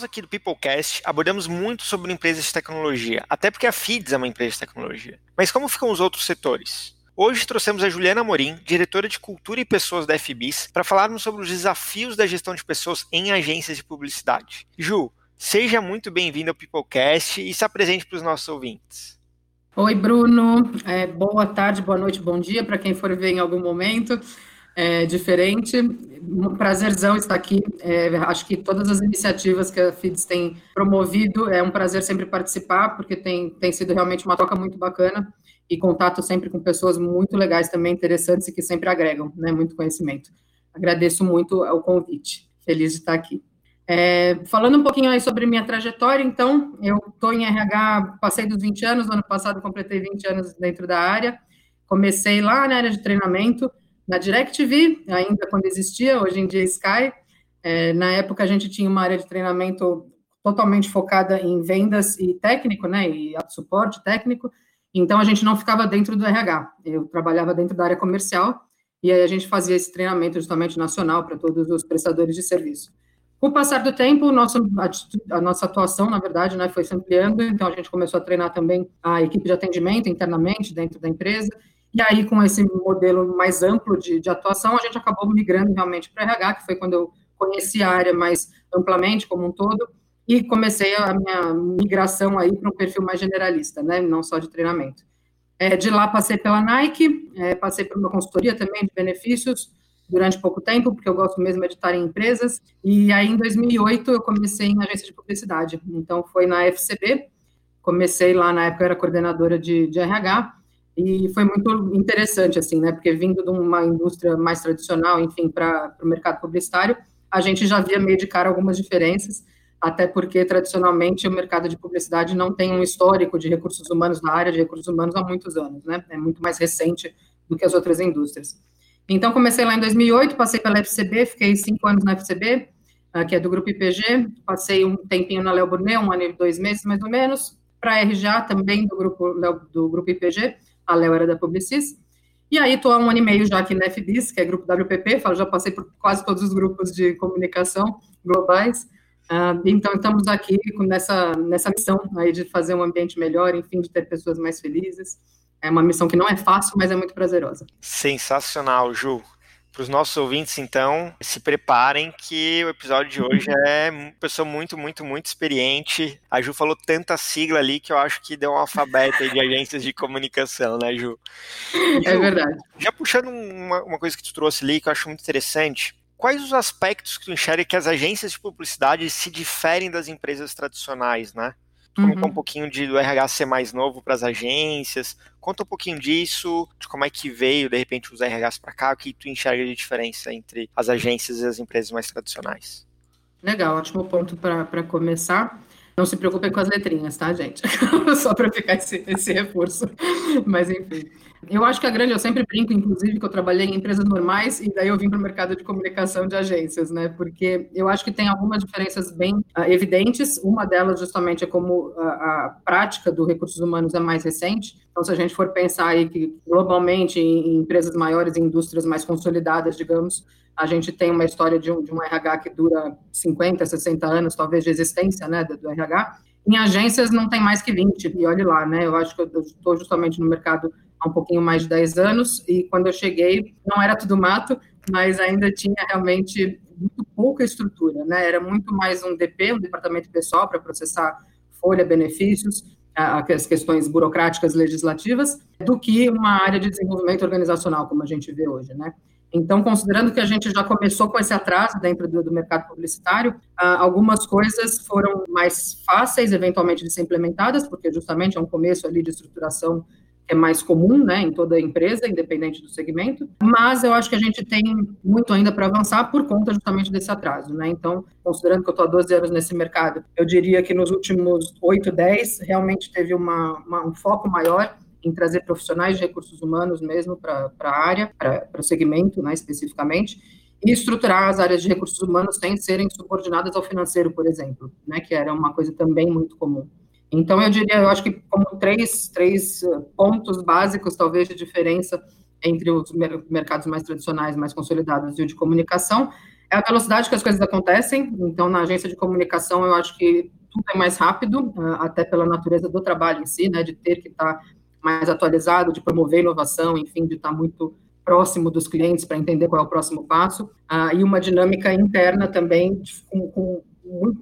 Nós aqui do Peoplecast abordamos muito sobre empresas de tecnologia, até porque a Feeds é uma empresa de tecnologia. Mas como ficam os outros setores? Hoje trouxemos a Juliana Morim, diretora de Cultura e Pessoas da FBIS, para falarmos sobre os desafios da gestão de pessoas em agências de publicidade. Ju, seja muito bem-vindo ao Peoplecast e se apresente para os nossos ouvintes. Oi, Bruno. É, boa tarde, boa noite, bom dia para quem for ver em algum momento é, diferente. Um prazerzão estar aqui. É, acho que todas as iniciativas que a FIDS tem promovido, é um prazer sempre participar, porque tem, tem sido realmente uma troca muito bacana e contato sempre com pessoas muito legais também, interessantes e que sempre agregam né, muito conhecimento. Agradeço muito o convite. Feliz de estar aqui. É, falando um pouquinho aí sobre minha trajetória, então, eu estou em RH, passei dos 20 anos, no ano passado completei 20 anos dentro da área, comecei lá na área de treinamento, na DirecTV, ainda quando existia, hoje em dia Sky. É, na época a gente tinha uma área de treinamento totalmente focada em vendas e técnico, né, e suporte técnico. Então a gente não ficava dentro do RH. Eu trabalhava dentro da área comercial e aí a gente fazia esse treinamento justamente nacional para todos os prestadores de serviço. Com o passar do tempo, nosso, a, a, nossa atuação, na verdade, né, foi se ampliando, então a gente começou a treinar também a equipe de atendimento internamente dentro da empresa, e aí, com esse modelo mais amplo de, de atuação, a gente acabou migrando realmente para RH, que foi quando eu conheci a área mais amplamente, como um todo, e comecei a minha migração aí para um perfil mais generalista, né, não só de treinamento. É, de lá passei pela Nike, é, passei por uma consultoria também de benefícios durante pouco tempo, porque eu gosto mesmo de estar em empresas, e aí em 2008 eu comecei em agência de publicidade, então foi na FCB, comecei lá, na época eu era coordenadora de, de RH, e foi muito interessante, assim, né? Porque vindo de uma indústria mais tradicional, enfim, para o mercado publicitário, a gente já via meio de cara algumas diferenças, até porque tradicionalmente o mercado de publicidade não tem um histórico de recursos humanos na área de recursos humanos há muitos anos, né? É muito mais recente do que as outras indústrias. Então, comecei lá em 2008, passei pela FCB, fiquei cinco anos na FCB, ah, que é do grupo IPG, passei um tempinho na Léo Burnet, um ano e dois meses mais ou menos, para a RGA também do grupo, do grupo IPG, a Léo era da Publicis. E aí estou há um ano e meio já aqui na FBIS, que é grupo WPP, já passei por quase todos os grupos de comunicação globais. Uh, então estamos aqui nessa, nessa missão aí de fazer um ambiente melhor, enfim, de ter pessoas mais felizes. É uma missão que não é fácil, mas é muito prazerosa. Sensacional, Ju. Para os nossos ouvintes, então, se preparem que o episódio de hoje é uma pessoa muito, muito, muito experiente. A Ju falou tanta sigla ali que eu acho que deu um alfabeto de agências de comunicação, né, Ju? É verdade. Já puxando uma, uma coisa que tu trouxe ali que eu acho muito interessante, quais os aspectos que tu enxerga que as agências de publicidade se diferem das empresas tradicionais, né? Conta uhum. um pouquinho de, do RH ser mais novo para as agências. Conta um pouquinho disso, de como é que veio, de repente, os RHs para cá, o que tu enxerga de diferença entre as agências e as empresas mais tradicionais. Legal, ótimo ponto para começar. Não se preocupem com as letrinhas, tá, gente? Só para ficar esse, esse reforço. Mas, enfim. Eu acho que a grande, eu sempre brinco, inclusive, que eu trabalhei em empresas normais e daí eu vim para o mercado de comunicação de agências, né? Porque eu acho que tem algumas diferenças bem uh, evidentes. Uma delas, justamente, é como a, a, prática do recursos humanos é mais recente. Então, se a gente for pensar aí que globalmente em, em empresas maiores, em indústrias mais consolidadas, digamos, a gente tem uma história de um, de um RH que dura 50, 60 anos, talvez, de existência, né, do, do RH. Em agências não tem mais que 20, e olhe lá, né? Eu acho que eu estou justamente no mercado há um pouquinho mais de 10 anos, e quando eu cheguei, não era tudo mato, mas ainda tinha realmente muito pouca estrutura, né? Era muito mais um DP, um departamento pessoal para processar folha, benefícios, as questões burocráticas legislativas, do que uma área de desenvolvimento organizacional, como a gente vê hoje, né? Então, considerando que a gente já começou com esse atraso dentro do, do mercado publicitário, algumas coisas foram mais fáceis, eventualmente, de ser implementadas, porque justamente é um começo ali de estruturação é mais comum, né, em toda empresa, independente do segmento, mas eu acho que a gente tem muito ainda para avançar por conta justamente desse atraso, né, então, considerando que eu estou há 12 anos nesse mercado, eu diria que nos últimos 8, 10, realmente teve uma, uma, um foco maior em trazer profissionais de recursos humanos mesmo para a área, para o segmento né, especificamente, e estruturar as áreas de recursos humanos sem serem subordinadas ao financeiro, por exemplo, né, que era uma coisa também muito comum. Então, eu diria, eu acho que como três, três eh, pontos básicos, talvez, de diferença entre os mercados mais tradicionais, mais consolidados e o de comunicação, é a velocidade que as coisas acontecem. Então, na agência de comunicação, eu acho que tudo é mais rápido, eh, até pela natureza do trabalho em si, né, de ter que estar mais atualizado, de promover inovação, enfim, de estar muito próximo dos clientes para entender qual é o próximo passo, uh, e uma dinâmica interna também com, com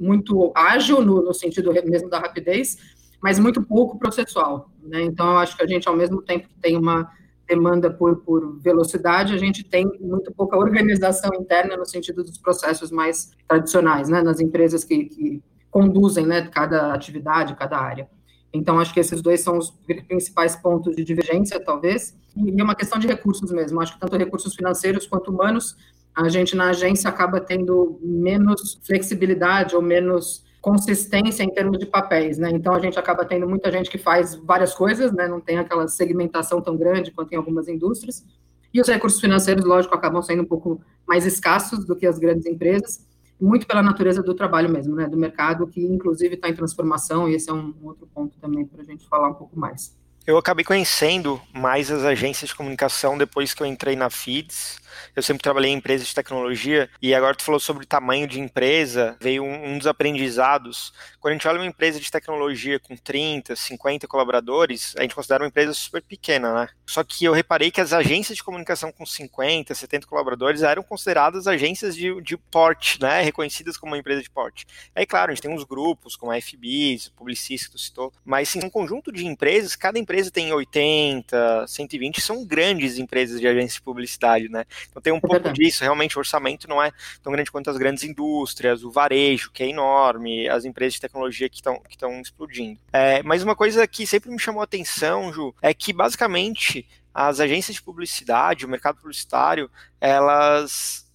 muito ágil no, no, sentido mesmo da rapidez, mas muito pouco processual. Né? Então, eu acho que a gente, ao mesmo tempo que tem uma demanda por, por velocidade, a gente tem muito pouca organização interna no sentido dos processos mais tradicionais, né? nas empresas que, que conduzem né, cada atividade, cada área. Então, acho que esses dois são os principais pontos de divergência, talvez, e é uma questão de recursos mesmo. Acho que tanto recursos financeiros quanto humanos, a gente na agência acaba tendo menos flexibilidade ou menos consistência em termos de papéis, né? Então a gente acaba tendo muita gente que faz várias coisas, né? Não tem aquela segmentação tão grande quanto em algumas indústrias. E os recursos financeiros, lógico, acabam sendo um pouco mais escassos do que as grandes empresas, muito pela natureza do trabalho mesmo, né? Do mercado que inclusive está em transformação. E esse é um outro ponto também para a gente falar um pouco mais. Eu acabei conhecendo mais as agências de comunicação depois que eu entrei na Feeds eu sempre trabalhei em empresas de tecnologia e agora tu falou sobre tamanho de empresa, veio um, um dos aprendizados. Quando a gente olha uma empresa de tecnologia com 30, 50 colaboradores, a gente considera uma empresa super pequena, né? Só que eu reparei que as agências de comunicação com 50, 70 colaboradores eram consideradas agências de, de porte, né? Reconhecidas como uma empresa de porte. Aí, claro, a gente tem uns grupos, como a FBs, Publicis, que tu citou, mas sim, um conjunto de empresas, cada empresa tem 80, 120, são grandes empresas de agência de publicidade, né? Então tem um é pouco verdade. disso, realmente o orçamento não é tão grande quanto as grandes indústrias, o varejo, que é enorme, as empresas de tecnologia que estão que explodindo. É, mas uma coisa que sempre me chamou a atenção, Ju, é que basicamente as agências de publicidade, o mercado publicitário, elas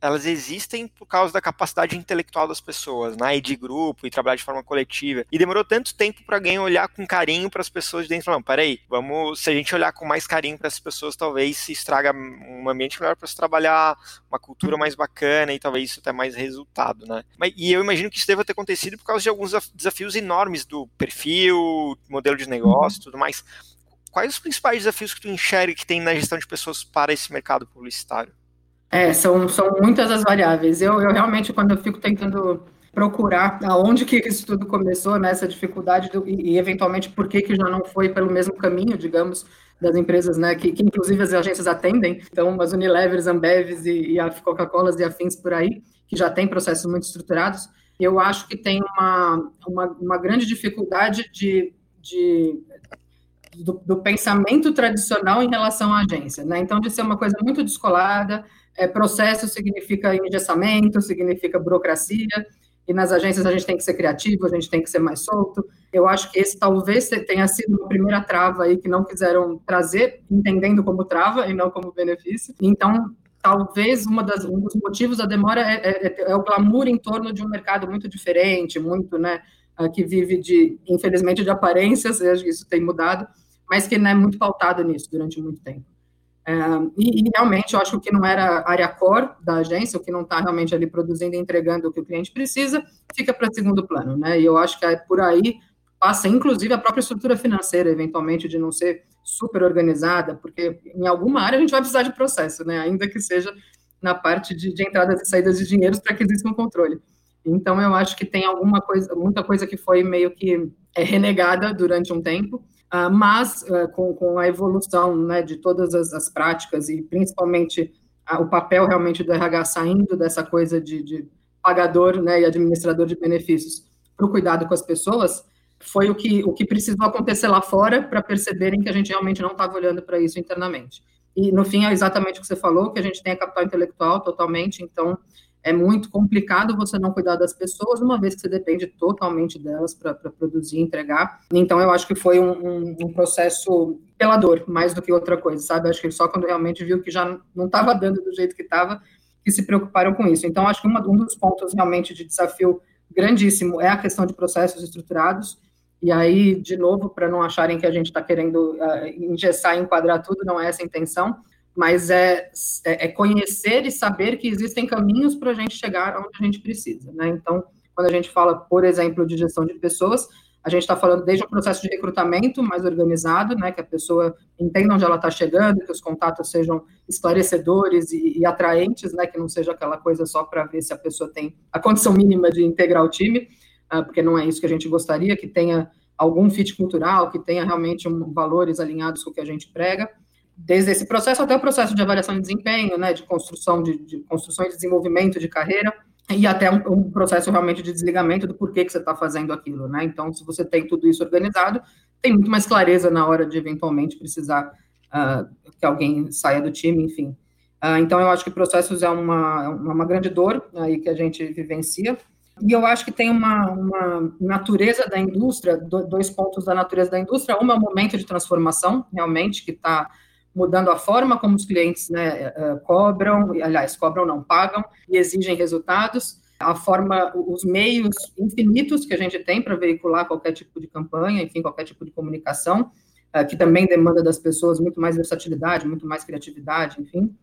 elas existem por causa da capacidade intelectual das pessoas, né? E de grupo, e trabalhar de forma coletiva. E demorou tanto tempo para alguém olhar com carinho para as pessoas de dentro e falar, peraí, vamos, se a gente olhar com mais carinho para as pessoas, talvez se estraga um ambiente melhor para se trabalhar, uma cultura mais bacana e talvez isso tenha mais resultado, né? Mas, e eu imagino que isso deva ter acontecido por causa de alguns desafios enormes do perfil, modelo de negócio, uhum. tudo mais. Quais os principais desafios que tu enxerga que tem na gestão de pessoas para esse mercado publicitário? É, são, são muitas as variáveis. Eu, eu realmente, quando eu fico tentando procurar aonde que isso tudo começou, né, dificuldade do, e, e, eventualmente por que que já não foi pelo mesmo caminho, digamos, das empresas, né, que, que inclusive as agências atendem, então as Unilevers, Ambevs e, e a Coca-Colas e afins por aí, que já têm processos muito estruturados, eu acho que tem uma, uma, uma grande dificuldade de, de do, do, pensamento tradicional em relação à agência, né? Então, de ser uma coisa muito descolada, é, processo significa engessamento, significa burocracia, e nas agências a gente tem que ser criativo, a gente tem que ser mais solto. Eu acho que esse talvez tenha sido uma primeira trava aí que não quiseram trazer, entendendo como trava e não como benefício. Então, talvez uma das, um dos motivos da demora é, é, é, é o glamour em torno de um mercado muito diferente, muito, né, que vive de, infelizmente, de aparências, isso tem mudado, mas que não é muito pautado nisso durante muito tempo. É, e, e, realmente eu acho que não era área core da agência, o que não está realmente ali produzindo e entregando o que o cliente precisa, fica para segundo plano, né? E eu acho que é por aí passa, inclusive, a própria estrutura financeira, eventualmente, de não ser super organizada, porque em alguma área a gente vai precisar de processo, né? Ainda que seja na parte de, de entradas e saídas de dinheiros para que exista um controle. Então, eu acho que tem alguma coisa, muita coisa que foi meio que é, renegada durante um tempo, Uh, mas uh, com, com, a evolução né, de todas as, as, práticas e principalmente uh, o papel realmente do RH saindo dessa coisa de, de pagador né, e administrador de benefícios para o cuidado com as pessoas, foi o que, o que precisou acontecer lá fora para perceberem que a gente realmente não estava olhando para isso internamente. E, no fim, é exatamente o que você falou, que a gente tem a capital intelectual totalmente, então é muito complicado você não cuidar das pessoas, uma vez que você depende totalmente delas para produzir e entregar. Então, eu acho que foi um, um, um, processo pelador, mais do que outra coisa, sabe? Acho que só quando realmente viu que já não estava dando do jeito que estava, que se preocuparam com isso. Então, acho que uma, um dos pontos realmente de desafio grandíssimo é a questão de processos estruturados, E aí, de novo, para não acharem que a gente está querendo uh, engessar e enquadrar tudo, não é essa a intenção, mas é, é, é conhecer e saber que existem caminhos para a gente chegar onde a gente precisa. Né? Então, quando a gente fala, por exemplo, de gestão de pessoas, a gente está falando desde o processo de recrutamento mais organizado, né, que a pessoa entenda onde ela está chegando, que os contatos sejam esclarecedores e, e atraentes, né, que não seja aquela coisa só para ver se a pessoa tem a condição mínima de integrar o time, uh, porque não é isso que a gente gostaria, que tenha algum fit cultural, que tenha realmente um, valores alinhados com o que a gente prega, desde esse processo até o processo de avaliação de desempenho, né, de construção de, de construção e desenvolvimento de carreira, e até um, um, processo realmente de desligamento do porquê que você está fazendo aquilo, né? Então, se você tem tudo isso organizado, tem muito mais clareza na hora de eventualmente precisar uh, que alguém saia do time, enfim. Uh, então, eu acho que processos é uma, uma grande dor aí que a gente vivencia. E eu acho que tem uma, uma natureza da indústria, dois pontos da natureza da indústria. Uma é o momento de transformação, realmente, que está mudando a forma como os clientes né, eh, cobram, aliás, cobram não, pagam e exigem resultados, a forma, os meios infinitos que a gente tem para veicular qualquer tipo de campanha, enfim, qualquer tipo de comunicação, eh, que também demanda das pessoas muito mais versatilidade, muito mais criatividade, enfim.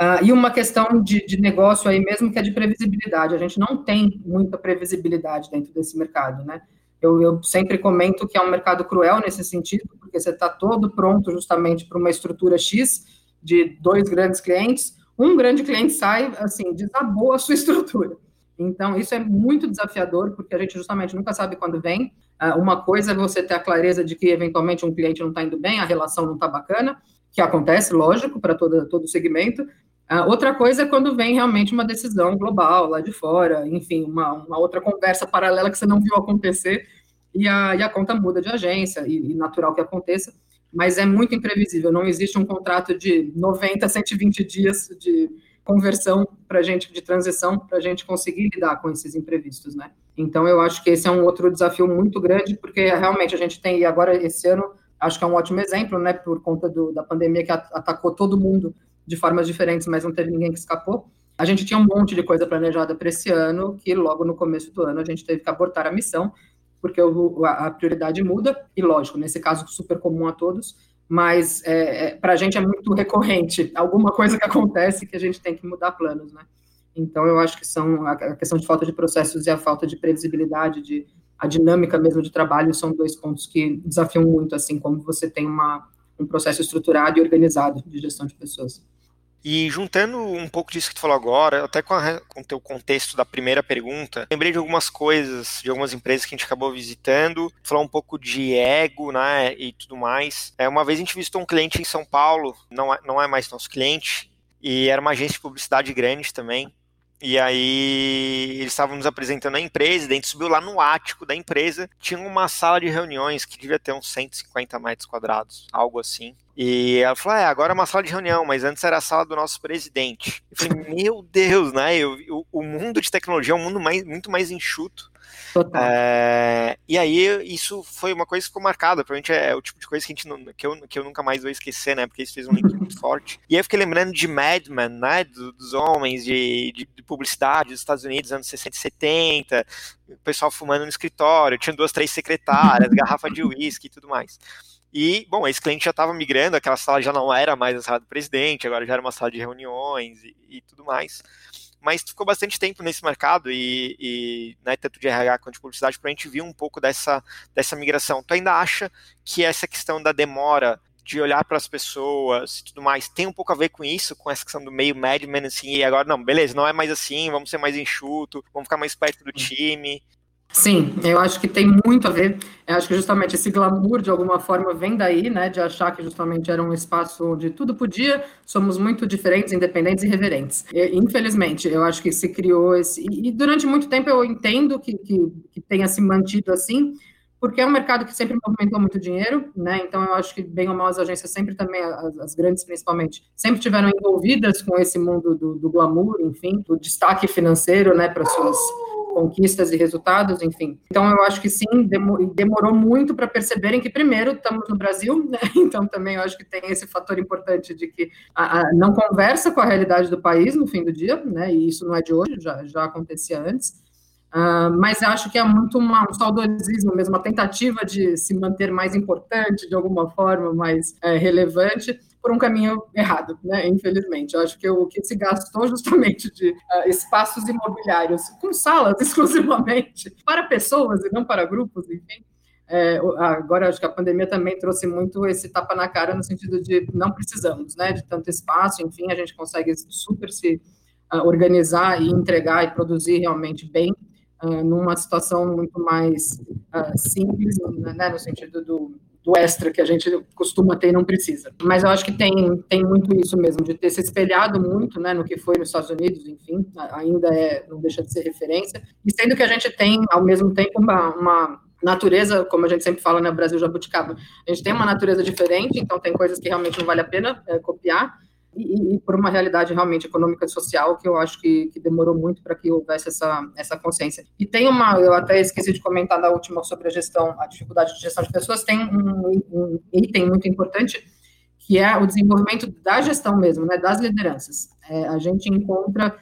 Uh, e uma questão de, de, negócio aí mesmo que é de previsibilidade. A gente não tem muita previsibilidade dentro desse mercado, né? Eu, eu, sempre comento que é um mercado cruel nesse sentido, porque você está todo pronto justamente para uma estrutura X de dois grandes clientes, um grande cliente sai, assim, desabou a sua estrutura. Então, isso é muito desafiador, porque a gente justamente nunca sabe quando vem. Uh, uma coisa é você ter a clareza de que, eventualmente, um cliente não está indo bem, a relação não está bacana, que acontece, lógico, para todo, todo segmento. Uh, outra coisa é quando vem realmente uma decisão global lá de fora, enfim, uma, uma outra conversa paralela que você não viu acontecer e a, e a conta muda de agência, e, e, natural que aconteça, mas é muito imprevisível. Não existe um contrato de 90, 120 dias de conversão para gente, de transição, para a gente conseguir lidar com esses imprevistos, né? Então, eu acho que esse é um outro desafio muito grande, porque realmente a gente tem, e agora esse ano, acho que é um ótimo exemplo, né, por conta do, da pandemia que atacou todo mundo de formas diferentes, mas não teve ninguém que escapou. A gente tinha um monte de coisa planejada para esse ano, que logo no começo do ano a gente teve que abortar a missão, porque o, a, prioridade muda, e lógico, nesse caso super comum a todos, mas é, é, para a gente é muito recorrente, alguma coisa que acontece que a gente tem que mudar planos, né? Então, eu acho que são a questão de falta de processos e a falta de previsibilidade, de a dinâmica mesmo de trabalho, são dois pontos que desafiam muito, assim, como você tem uma, um processo estruturado e organizado de gestão de pessoas. E juntando um pouco disso que tu falou agora, até com, a, com o teu contexto da primeira pergunta, lembrei de algumas coisas, de algumas empresas que a gente acabou visitando, falar um pouco de ego, né, e tudo mais. É, uma vez a gente visitou um cliente em São Paulo, não é, não é mais nosso cliente, e era uma agência de publicidade grande também, e aí eles estavam nos apresentando a empresa, e a gente subiu lá no ático da empresa, tinha uma sala de reuniões que devia ter uns 150 metros quadrados, algo assim. E ela falou: é, agora é uma sala de reunião, mas antes era a sala do nosso presidente. Eu falei, meu Deus, né? Eu, o mundo de tecnologia é um mundo mais, muito mais enxuto. É, e aí, isso foi uma coisa que ficou marcada. Provavelmente é, o tipo de coisa que, a gente não, que, eu, que eu nunca mais vou esquecer, né? Porque isso fez um link muito forte. E aí eu fiquei lembrando de Mad Men, né? Do, dos homens de, de, de, publicidade dos Estados Unidos, anos 60 e 70. O pessoal fumando no escritório, tinha duas, três secretárias, garrafa de uísque e tudo mais. E, bom, esse cliente já estava migrando, aquela sala já não era mais a sala do presidente, agora já era uma sala de reuniões e, e tudo mais. Mas ficou bastante tempo nesse mercado e, e né, tanto de RH quanto de publicidade, para a gente ver um pouco dessa, dessa migração. Tu ainda acha que essa questão da demora de olhar para as pessoas e tudo mais, tem um pouco a ver com isso, com essa questão do meio madman, assim, e agora, não, beleza, não é mais assim, vamos ser mais enxuto, vamos ficar mais perto do time. Sim, eu acho que tem muito a ver. Eu acho que justamente esse glamour, de alguma forma, vem daí, né? De achar que justamente era um espaço onde tudo podia, somos muito diferentes, independentes e reverentes. E, infelizmente, eu acho que se criou esse. E, durante muito tempo eu entendo que, que, que tenha se mantido assim, porque é um mercado que sempre movimentou muito dinheiro, né? Então eu acho que bem ou mal as agências sempre também, as, as grandes principalmente, sempre tiveram envolvidas com esse mundo do, do glamour, enfim, do destaque financeiro, né, para suas conquistas e resultados, enfim. Então, eu acho que sim, demorou muito para perceberem que, primeiro, estamos no Brasil, né? então também eu acho que tem esse fator importante de que a, a, não conversa com a realidade do país no fim do dia, né? e isso não é de hoje, já, já acontecia antes. Uh, mas acho que é muito uma, um saudosismo mesmo, uma tentativa de se manter mais importante, de alguma forma, mais é, relevante, por um caminho errado, né? Infelizmente. Eu acho que o que se gastou justamente de uh, espaços imobiliários com salas exclusivamente para pessoas e não para grupos, enfim. É, agora acho que a pandemia também trouxe muito esse tapa na cara no sentido de não precisamos, né, de tanto espaço, enfim, a gente consegue super se uh, organizar e entregar e produzir realmente bem uh, numa situação muito mais uh, simples, né, no sentido do, do extra que a gente costuma ter e não precisa. Mas eu acho que tem, tem muito isso mesmo, de ter se espelhado muito né, no que foi nos Estados Unidos, enfim, ainda é, não deixa de ser referência, e sendo que a gente tem, ao mesmo tempo, uma, uma natureza, como a gente sempre fala, né, Brasil Jabuticaba, a gente tem uma natureza diferente, então tem coisas que realmente não vale a pena é, copiar, e, e, por uma realidade realmente econômica e social que eu acho que, que demorou muito para que houvesse essa, essa consciência. E tem uma, eu até esqueci de comentar na última sobre a gestão, a dificuldade de gestão de pessoas, tem um, um item muito importante que é o desenvolvimento da gestão mesmo, né, das lideranças. É, a gente encontra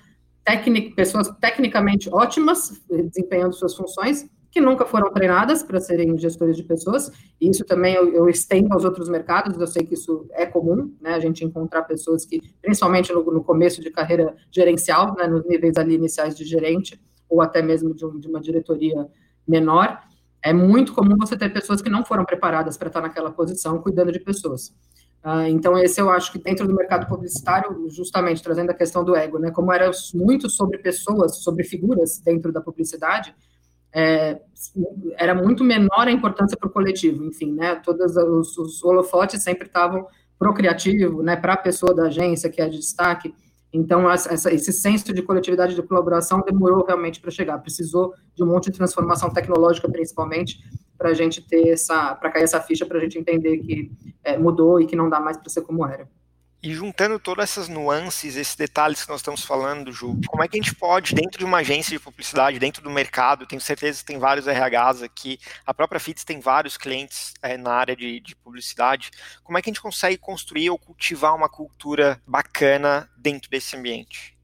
tecnic, pessoas tecnicamente ótimas, desempenhando suas funções, que nunca foram treinadas para serem gestores de pessoas, e isso também eu, eu, estendo aos outros mercados, eu sei que isso é comum, né, a gente encontrar pessoas que, principalmente no, no começo de carreira gerencial, né, nos níveis ali iniciais de gerente, ou até mesmo de, um, de uma diretoria menor, é muito comum você ter pessoas que não foram preparadas para estar naquela posição, cuidando de pessoas. Uh, então, esse eu acho que dentro do mercado publicitário, justamente trazendo a questão do ego, né, como era muito sobre pessoas, sobre figuras dentro da publicidade, é, era muito menor a importância para o coletivo, enfim, né, todos os, os holofotes sempre estavam para o criativo, né, para a pessoa da agência, que é de destaque, então essa, esse senso de coletividade de colaboração demorou realmente para chegar, precisou de um monte de transformação tecnológica, principalmente, para a gente ter essa, para cair essa ficha, para a gente entender que é, mudou e que não dá mais para ser como era. E juntando todas essas nuances, esses detalhes que nós estamos falando, Ju, como é que a gente pode, dentro de uma agência de publicidade, dentro do mercado, tenho certeza que tem vários RHs aqui, a própria FITS tem vários clientes é, na área de, de, publicidade, como é que a gente consegue construir ou cultivar uma cultura bacana dentro desse ambiente?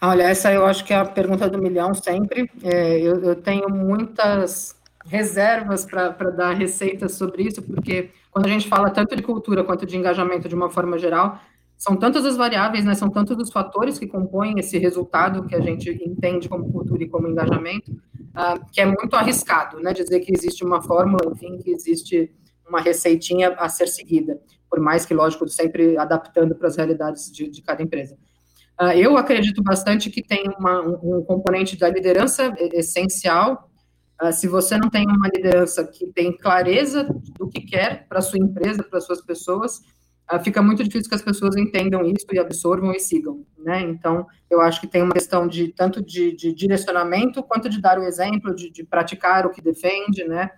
Olha, essa eu acho que é a pergunta do milhão sempre. É, eu, eu tenho muitas reservas para dar receitas sobre isso, porque quando a gente fala tanto de cultura quanto de engajamento de uma forma geral, são tantas as variáveis, né, são tantos os fatores que compõem esse resultado que a gente entende como cultura e como engajamento, uh, que é muito arriscado, né, dizer que existe uma fórmula, enfim, que existe uma receitinha a ser seguida, por mais que, lógico, sempre adaptando para as realidades de, de cada empresa. Uh, eu acredito bastante que tem uma, um, um componente da liderança essencial se você não tem uma liderança que tem clareza do que quer para sua empresa, para suas pessoas, uh, fica muito difícil que as pessoas entendam isso e absorvam e sigam, né? Então, eu acho que tem uma questão de tanto de, de direcionamento quanto de dar o exemplo, de, de praticar o que defende, né?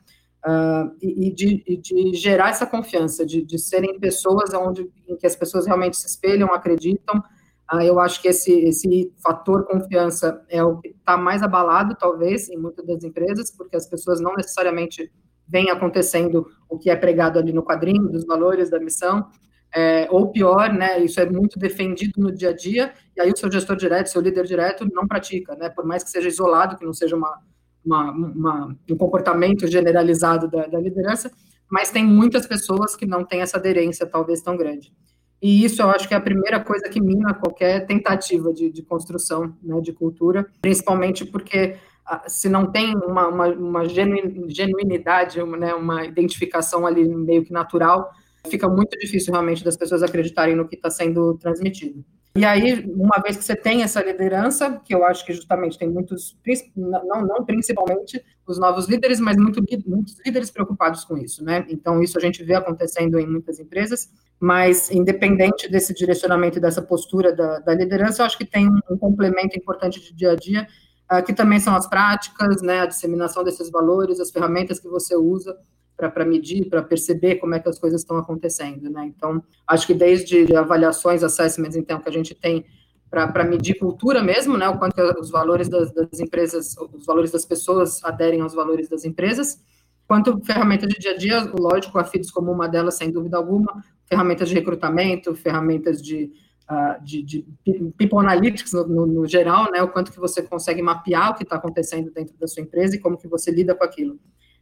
Uh, e, de, e, de, gerar essa confiança, de, de serem pessoas onde, em que as pessoas realmente se espelham, acreditam, ah, eu acho que esse, esse fator confiança é o que está mais abalado, talvez, em muitas das empresas, porque as pessoas não necessariamente vêm acontecendo o que é pregado ali no quadrinho, dos valores da missão, é, ou pior, né, isso é muito defendido no dia a dia, e aí o seu gestor direto, seu líder direto, não pratica, né, por mais que seja isolado, que não seja uma, uma, uma um comportamento generalizado da, da liderança, mas tem muitas pessoas que não têm essa aderência, talvez, tão grande. E isso eu acho que é a primeira coisa que mina qualquer tentativa de, de construção né, de cultura, principalmente porque ah, se não tem uma, uma, uma genuinidade, uma, né, uma identificação ali meio que natural, fica muito difícil realmente das pessoas acreditarem no que está sendo transmitido. E aí, uma vez que você tem essa liderança, que eu acho que justamente tem muitos, não, não principalmente os novos líderes, mas muito, muitos líderes preocupados com isso, né? Então, isso a gente vê acontecendo em muitas empresas, mas independente desse direcionamento e dessa postura da, da liderança, eu acho que tem um, complemento importante de dia a dia, uh, que também são as práticas, né? A disseminação desses valores, as ferramentas que você usa para medir, para perceber como é que as coisas estão acontecendo, né? Então, acho que desde avaliações, assessments, então, que a gente tem para medir cultura mesmo, né? O quanto os valores das, das, empresas, os valores das pessoas aderem aos valores das empresas, quanto ferramenta de dia a dia, lógico, a FIDS como uma delas, sem dúvida alguma, ferramentas de recrutamento, ferramentas de uh, de, de, People Analytics no, no, no, geral, né, o quanto que você consegue mapear o que está acontecendo dentro da sua empresa e como que você lida com aquilo.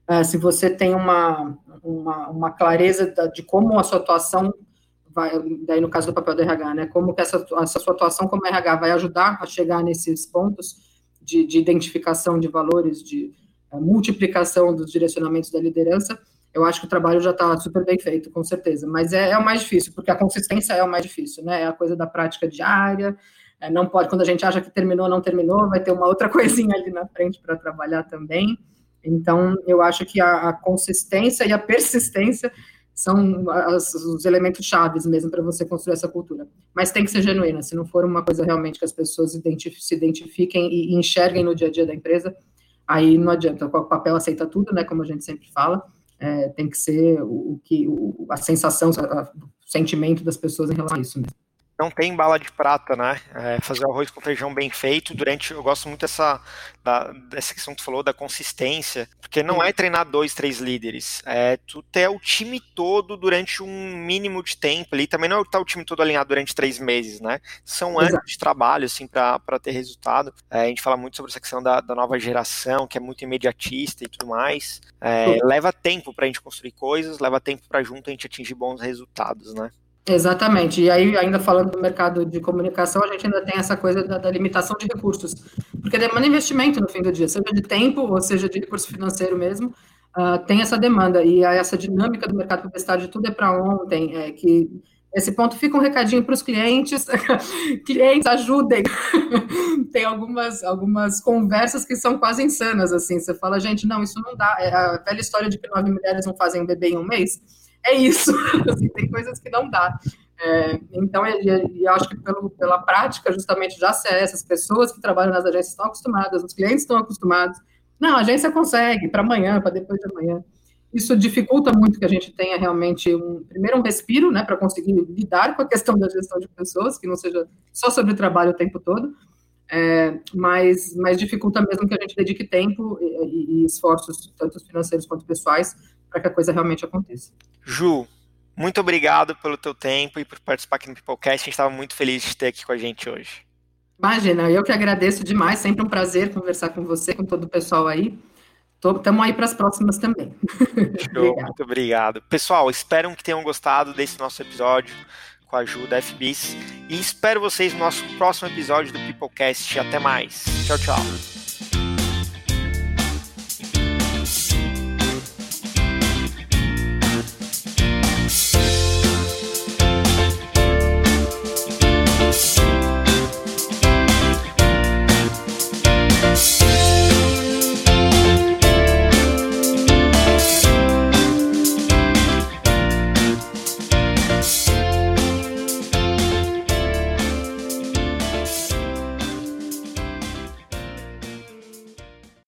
Uh, se você tem uma, uma, uma clareza de como a sua atuação vai, daí no caso do papel do RH, né, como que essa, essa sua atuação como RH vai ajudar a chegar nesses pontos de, de identificação de valores, de uh, multiplicação dos direcionamentos da liderança, eu acho que o trabalho já está super bem feito, com certeza. Mas é, é, o mais difícil, porque a consistência é o mais difícil, né? É a coisa da prática diária. É, não pode, quando a gente acha que terminou, não terminou, vai ter uma outra coisinha ali na frente para trabalhar também. Então, eu acho que a, a consistência e a persistência são as, os elementos chaves mesmo para você construir essa cultura. Mas tem que ser genuína, se não for uma coisa realmente que as pessoas identif se identifiquem e, e enxerguem no dia a dia da empresa, aí não adianta. O papel aceita tudo, né? Como a gente sempre fala é, tem que ser o, o que o, a sensação, o sentimento das pessoas em relação a isso mesmo não tem bala de prata, né? É fazer arroz com feijão bem feito durante. Eu gosto muito dessa, da, dessa questão que tu falou, da consistência, porque não é treinar dois, três líderes. É tu ter o time todo durante um mínimo de tempo ali. Também não é estar o time todo alinhado durante três meses, né? São anos Exato. de trabalho, assim, para ter resultado. É, a gente fala muito sobre essa questão da, da nova geração, que é muito imediatista e tudo mais. É, leva tempo para a gente construir coisas, leva tempo para junto a gente atingir bons resultados, né? Exatamente. E aí, ainda falando do mercado de comunicação, a gente ainda tem essa coisa da, da, limitação de recursos, porque demanda investimento no fim do dia, seja de tempo ou seja de recurso financeiro mesmo, uh, tem essa demanda. E essa dinâmica do mercado de tudo é para ontem, é que esse ponto fica um recadinho para os clientes, clientes ajudem. tem algumas, algumas conversas que são quase insanas, assim, você fala, gente, não, isso não dá, é a velha história de que nove mulheres não fazem um bebê em um mês, é isso. assim, tem coisas que não dá. É, então, eu, acho que pelo, pela prática, justamente, já se é essas pessoas que trabalham nas agências estão acostumadas, os clientes estão acostumados. Não, a agência consegue, para amanhã, para depois de amanhã. Isso dificulta muito que a gente tenha realmente, um, primeiro, um respiro, né, para conseguir lidar com a questão da gestão de pessoas, que não seja só sobre trabalho o tempo todo, é, mas, mas dificulta mesmo que a gente dedique tempo e, e esforços, tanto financeiros quanto pessoais, para que a coisa realmente aconteça. Ju, muito obrigado pelo teu tempo e por participar aqui no Peoplecast. A gente estava muito feliz de ter aqui com a gente hoje. Imagina, eu que agradeço demais. Sempre um prazer conversar com você, com todo o pessoal aí. Estamos aí para as próximas também. Show, muito obrigado. Pessoal, espero que tenham gostado desse nosso episódio com a ajuda FBIS e espero vocês no nosso próximo episódio do Peoplecast. Até mais. Tchau, tchau.